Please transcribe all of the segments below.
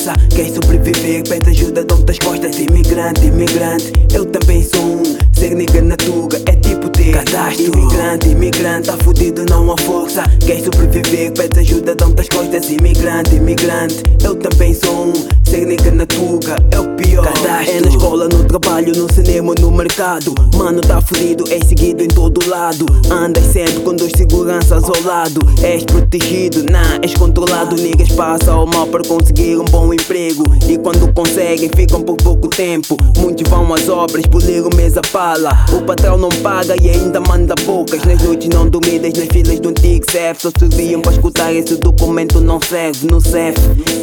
boxa. Quem sobreviver pede ajuda, dão-te as costas. Imigrante, imigrante, eu também sou um. Ser nigga na tuga, é cadastro. Imigrante, imigrante, tá fudido, não há força. Quer sobreviver, pede ajuda, dão as costas. Imigrante, imigrante, eu também sou um. Ser nigga na tuga é o pior. Cadastro. É na escola, no trabalho, no cinema, no mercado. Mano, tá fudido, é seguido em todo lado. Andas sempre com dois seguranças ao lado. És protegido, não, és controlado. Niggas passam mal para conseguir um bom emprego. E quando conseguem, ficam por pouco tempo. Muitos vão às obras, polir o mesa pala. O patrão não paga e ainda manda poucas. Nas noites não dormidas, nas filas do antigo CEF. Só serviam para escutar esse documento não serve no CEF.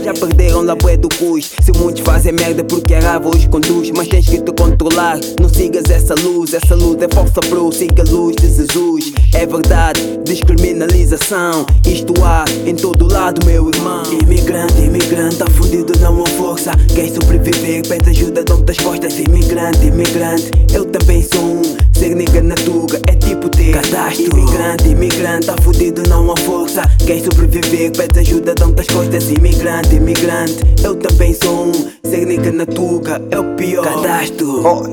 Já perderam lá bué do cus. Se muitos fazem merda porque a raiva os conduz. Mas tens que te controlar. Não sigas essa luz, essa luz é falsa, bro. Siga a luz de Jesus. É verdade, descriminalização. Isto há em todo lado, meu irmão. Imigrante, imigrante, tá fudido, não há força. Quer sobreviver, pede ajuda, dão as costas. Imigrante, imigrante, eu também sou um. Ser nigga na tuga é tipo ter cadastro. Imigrante, imigrante, tá fudido, não há força. Quer sobreviver, pede ajuda, dão as costas. Imigrante, imigrante, eu também sou um. Ser nigga na tuga é o pior cadastro. Oh,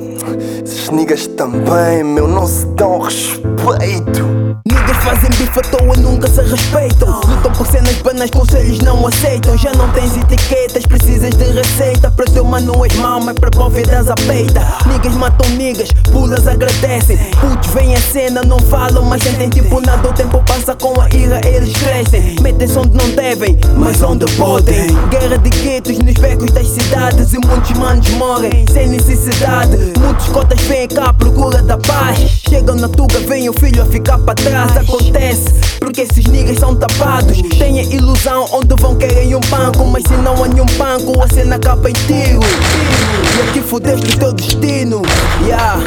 esses niggas também, meu, não se dão respeito. Niggas fazem bife à toa, nunca se respeitam. Lutam por cenas banais, conselhos não aceitam. Já não tens etiquetas, precisas de receita. Teu mano és mau, mas para bóvedas a peita. Niggas matam niggas, pulas agradecem. Putos vêm a cena, não falam, mas sentem tipo nada. O tempo passa com a ira, eles crescem. Metem-se onde não devem, mas onde podem. Guerra de guetos nos becos das cidades. E muitos manos morrem sem necessidade. Muitos cotas vêm cá à procura da paz. Chegam na tuga, vem o filho a ficar para trás. Acontece porque esses niggas são tapados. Têm a ilusão onde vão querem um banco. Mas se não há nenhum banco, a cena acaba em tiro. E aqui fodeste o teu destino. Yeah.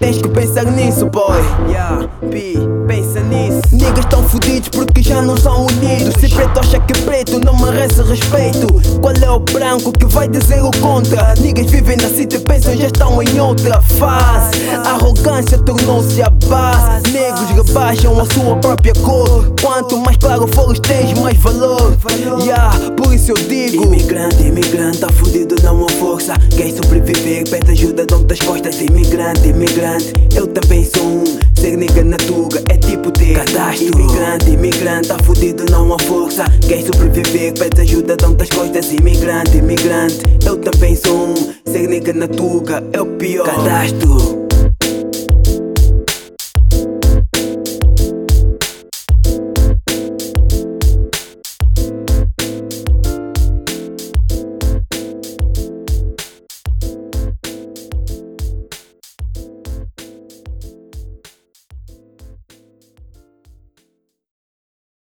Tens que pensar nisso, boy. Yeah. P, pensa nisso. Niggas tão fudidos porque já não são unidos. Se preto acha que preto não merece respeito. Qual é o branco que vai dizer o contra? Niggas vivem na city pensam já estão em outra fase. Arrogância tornou-se a base. Negros rebaixam a sua própria cor. Quanto mais claro for os tens, mais valor. Yeah, por isso eu digo: Imigrante, imigrante, tá fudido, não há força. Quer sobreviver, pede ajuda, dão as costas. Imigrante, imigrante, eu também sou um. Ser nigga na tuga é tipo ter cadastro. Imigrante, imigrante, tá fudido, não há força. Quer sobreviver, pede ajuda, dão as costas. Imigrante, imigrante, eu também sou um. Ser nigga na tuga é o pior cadastro.